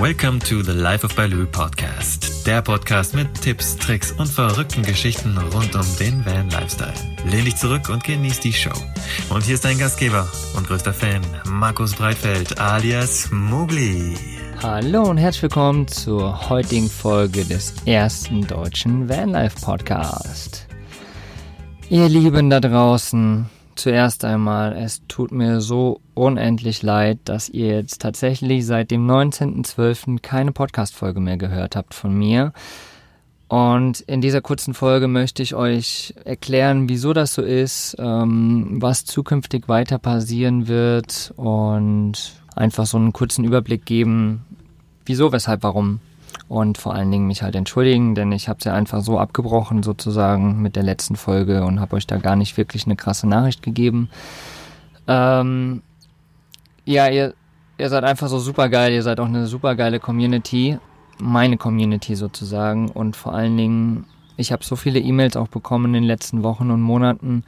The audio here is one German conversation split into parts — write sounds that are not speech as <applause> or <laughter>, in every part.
Welcome to the Life of Baloo Podcast. Der Podcast mit Tipps, Tricks und verrückten Geschichten rund um den Van Lifestyle. Lehn dich zurück und genieß die Show. Und hier ist dein Gastgeber und größter Fan, Markus Breitfeld alias Mugli. Hallo und herzlich willkommen zur heutigen Folge des ersten deutschen Vanlife Podcast. Ihr Lieben da draußen, zuerst einmal, es tut mir so unendlich leid, dass ihr jetzt tatsächlich seit dem 19.12. keine Podcast-Folge mehr gehört habt von mir. Und in dieser kurzen Folge möchte ich euch erklären, wieso das so ist, ähm, was zukünftig weiter passieren wird und einfach so einen kurzen Überblick geben, wieso, weshalb, warum und vor allen Dingen mich halt entschuldigen, denn ich habe es ja einfach so abgebrochen sozusagen mit der letzten Folge und habe euch da gar nicht wirklich eine krasse Nachricht gegeben. Ähm, ja, ihr, ihr seid einfach so super geil, ihr seid auch eine super geile Community, meine Community sozusagen und vor allen Dingen, ich habe so viele E-Mails auch bekommen in den letzten Wochen und Monaten,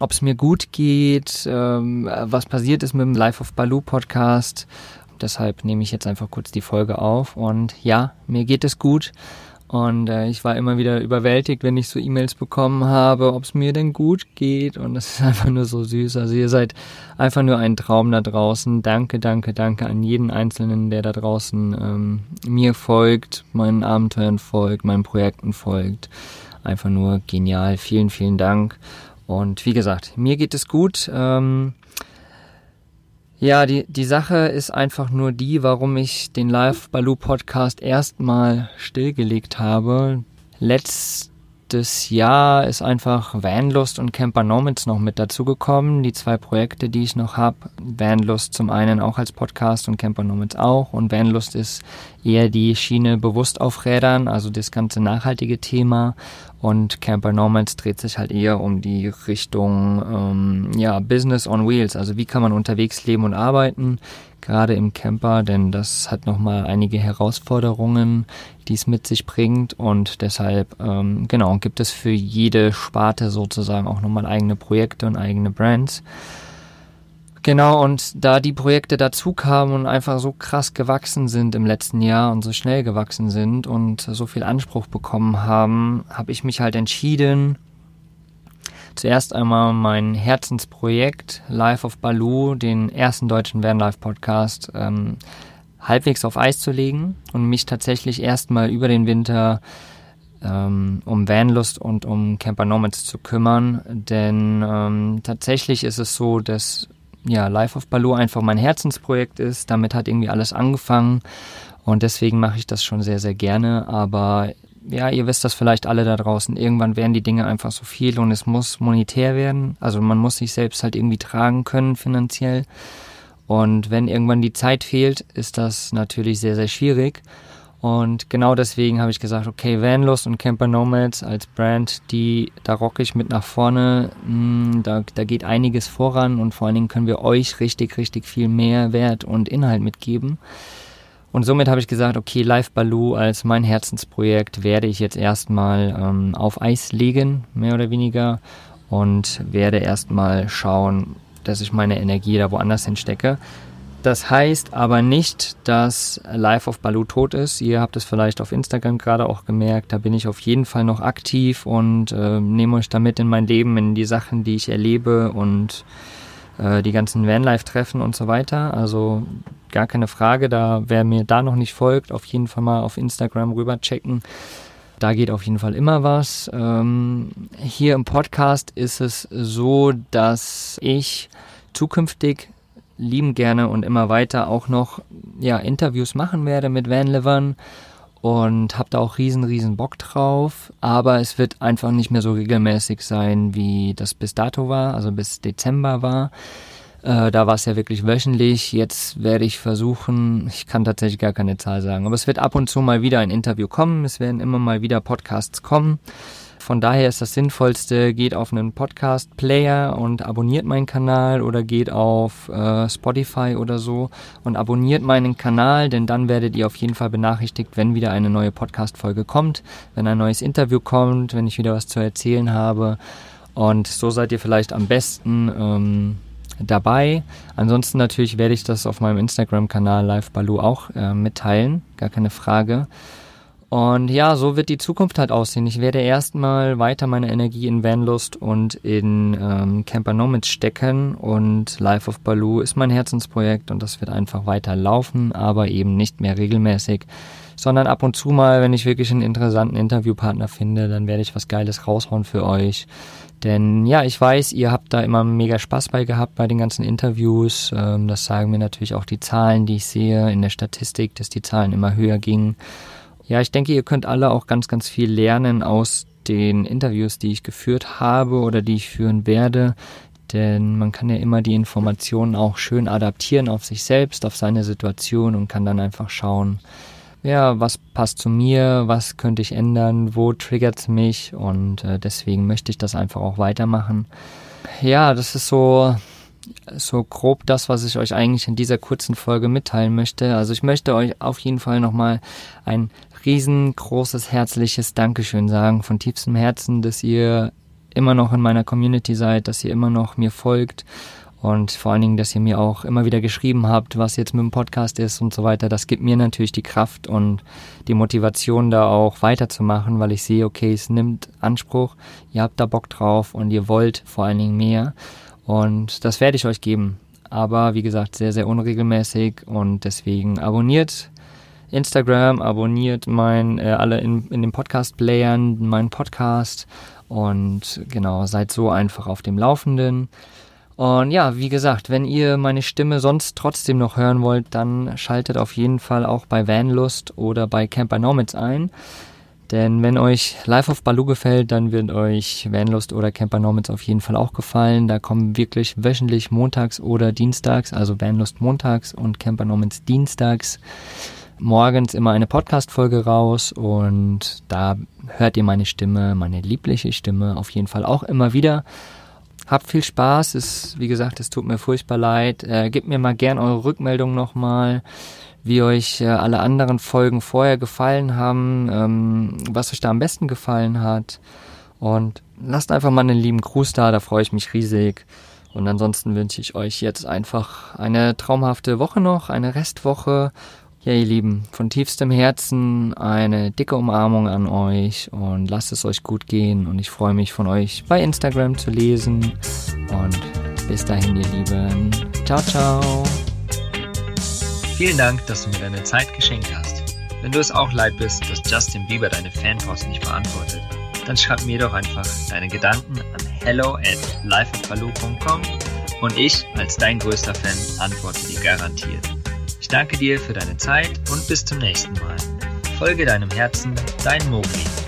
ob es mir gut geht, ähm, was passiert ist mit dem Life of Baloo Podcast Deshalb nehme ich jetzt einfach kurz die Folge auf. Und ja, mir geht es gut. Und äh, ich war immer wieder überwältigt, wenn ich so E-Mails bekommen habe, ob es mir denn gut geht. Und das <laughs> ist einfach nur so süß. Also ihr seid einfach nur ein Traum da draußen. Danke, danke, danke an jeden Einzelnen, der da draußen ähm, mir folgt, meinen Abenteuern folgt, meinen Projekten folgt. Einfach nur genial. Vielen, vielen Dank. Und wie gesagt, mir geht es gut. Ähm, ja, die, die Sache ist einfach nur die, warum ich den Live Baloo Podcast erstmal stillgelegt habe. Letztes Jahr ist einfach Vanlust und Camper Nomads noch mit dazugekommen. Die zwei Projekte, die ich noch habe. Vanlust zum einen auch als Podcast und Camper Nomads auch. Und Vanlust ist eher die Schiene bewusst auf Rädern, also das ganze nachhaltige Thema. Und Camper Nomads dreht sich halt eher um die Richtung ähm, ja, Business on Wheels. Also wie kann man unterwegs leben und arbeiten, gerade im Camper, denn das hat nochmal einige Herausforderungen, die es mit sich bringt. Und deshalb, ähm, genau, gibt es für jede Sparte sozusagen auch nochmal eigene Projekte und eigene Brands. Genau, und da die Projekte dazu kamen und einfach so krass gewachsen sind im letzten Jahr und so schnell gewachsen sind und so viel Anspruch bekommen haben, habe ich mich halt entschieden, zuerst einmal mein Herzensprojekt Life of Baloo, den ersten deutschen Vanlife Podcast, ähm, halbwegs auf Eis zu legen und mich tatsächlich erstmal über den Winter ähm, um Vanlust und um Camper Nomads zu kümmern, denn ähm, tatsächlich ist es so, dass ja, Life of Baloo einfach mein Herzensprojekt ist. Damit hat irgendwie alles angefangen und deswegen mache ich das schon sehr, sehr gerne. Aber ja, ihr wisst das vielleicht alle da draußen. Irgendwann werden die Dinge einfach so viel und es muss monetär werden. Also man muss sich selbst halt irgendwie tragen können finanziell. Und wenn irgendwann die Zeit fehlt, ist das natürlich sehr, sehr schwierig. Und genau deswegen habe ich gesagt, okay, Vanlust und Camper Nomads als Brand, die, da rocke ich mit nach vorne, hm, da, da geht einiges voran und vor allen Dingen können wir euch richtig, richtig viel mehr Wert und Inhalt mitgeben. Und somit habe ich gesagt, okay, Live Baloo als mein Herzensprojekt werde ich jetzt erstmal ähm, auf Eis legen, mehr oder weniger, und werde erstmal schauen, dass ich meine Energie da woanders hinstecke. Das heißt aber nicht, dass Life of Baloo tot ist. Ihr habt es vielleicht auf Instagram gerade auch gemerkt. Da bin ich auf jeden Fall noch aktiv und äh, nehme euch damit in mein Leben, in die Sachen, die ich erlebe und äh, die ganzen Vanlife-Treffen und so weiter. Also gar keine Frage. Da, wer mir da noch nicht folgt, auf jeden Fall mal auf Instagram rüber checken. Da geht auf jeden Fall immer was. Ähm, hier im Podcast ist es so, dass ich zukünftig lieben gerne und immer weiter auch noch ja, Interviews machen werde mit Vanlivern und habe da auch riesen, riesen Bock drauf. Aber es wird einfach nicht mehr so regelmäßig sein, wie das bis dato war, also bis Dezember war. Äh, da war es ja wirklich wöchentlich. Jetzt werde ich versuchen, ich kann tatsächlich gar keine Zahl sagen, aber es wird ab und zu mal wieder ein Interview kommen. Es werden immer mal wieder Podcasts kommen. Von daher ist das Sinnvollste, geht auf einen Podcast-Player und abonniert meinen Kanal oder geht auf äh, Spotify oder so und abonniert meinen Kanal, denn dann werdet ihr auf jeden Fall benachrichtigt, wenn wieder eine neue Podcast-Folge kommt, wenn ein neues Interview kommt, wenn ich wieder was zu erzählen habe. Und so seid ihr vielleicht am besten ähm, dabei. Ansonsten natürlich werde ich das auf meinem Instagram-Kanal Live Balu auch äh, mitteilen, gar keine Frage. Und ja, so wird die Zukunft halt aussehen. Ich werde erstmal weiter meine Energie in Vanlust und in ähm, Camper Nomads stecken und Life of Baloo ist mein Herzensprojekt und das wird einfach weiter laufen, aber eben nicht mehr regelmäßig, sondern ab und zu mal, wenn ich wirklich einen interessanten Interviewpartner finde, dann werde ich was Geiles raushauen für euch. Denn ja, ich weiß, ihr habt da immer mega Spaß bei gehabt bei den ganzen Interviews. Ähm, das sagen mir natürlich auch die Zahlen, die ich sehe in der Statistik, dass die Zahlen immer höher gingen. Ja, ich denke, ihr könnt alle auch ganz, ganz viel lernen aus den Interviews, die ich geführt habe oder die ich führen werde. Denn man kann ja immer die Informationen auch schön adaptieren auf sich selbst, auf seine Situation und kann dann einfach schauen, ja, was passt zu mir, was könnte ich ändern, wo triggert es mich und äh, deswegen möchte ich das einfach auch weitermachen. Ja, das ist so so grob das, was ich euch eigentlich in dieser kurzen Folge mitteilen möchte. Also ich möchte euch auf jeden Fall nochmal ein riesengroßes, herzliches Dankeschön sagen von tiefstem Herzen, dass ihr immer noch in meiner Community seid, dass ihr immer noch mir folgt und vor allen Dingen, dass ihr mir auch immer wieder geschrieben habt, was jetzt mit dem Podcast ist und so weiter. Das gibt mir natürlich die Kraft und die Motivation, da auch weiterzumachen, weil ich sehe, okay, es nimmt Anspruch, ihr habt da Bock drauf und ihr wollt vor allen Dingen mehr. Und das werde ich euch geben. Aber wie gesagt, sehr, sehr unregelmäßig und deswegen abonniert Instagram, abonniert mein, äh, alle in, in den Podcast-Playern, meinen Podcast und genau, seid so einfach auf dem Laufenden. Und ja, wie gesagt, wenn ihr meine Stimme sonst trotzdem noch hören wollt, dann schaltet auf jeden Fall auch bei Vanlust oder bei Camper Nomads ein. Denn wenn euch Live of Baloo gefällt, dann wird euch Vanlust oder Camper Nomads auf jeden Fall auch gefallen. Da kommen wirklich wöchentlich montags oder dienstags, also Vanlust montags und Camper Nomads dienstags, morgens immer eine Podcast-Folge raus und da hört ihr meine Stimme, meine liebliche Stimme auf jeden Fall auch immer wieder. Habt viel Spaß, es, wie gesagt, es tut mir furchtbar leid. Äh, gebt mir mal gern eure Rückmeldung nochmal wie euch äh, alle anderen Folgen vorher gefallen haben, ähm, was euch da am besten gefallen hat. Und lasst einfach mal einen lieben Gruß da, da freue ich mich riesig. Und ansonsten wünsche ich euch jetzt einfach eine traumhafte Woche noch, eine Restwoche. Ja, ihr Lieben, von tiefstem Herzen eine dicke Umarmung an euch und lasst es euch gut gehen. Und ich freue mich von euch bei Instagram zu lesen. Und bis dahin, ihr Lieben. Ciao, ciao. Vielen Dank, dass du mir deine Zeit geschenkt hast. Wenn du es auch leid bist, dass Justin Bieber deine Fanpost nicht beantwortet, dann schreib mir doch einfach deine Gedanken an hello at lifeofbaloo.com und ich als dein größter Fan antworte dir garantiert. Danke dir für deine Zeit und bis zum nächsten Mal. Folge deinem Herzen, dein Mogli.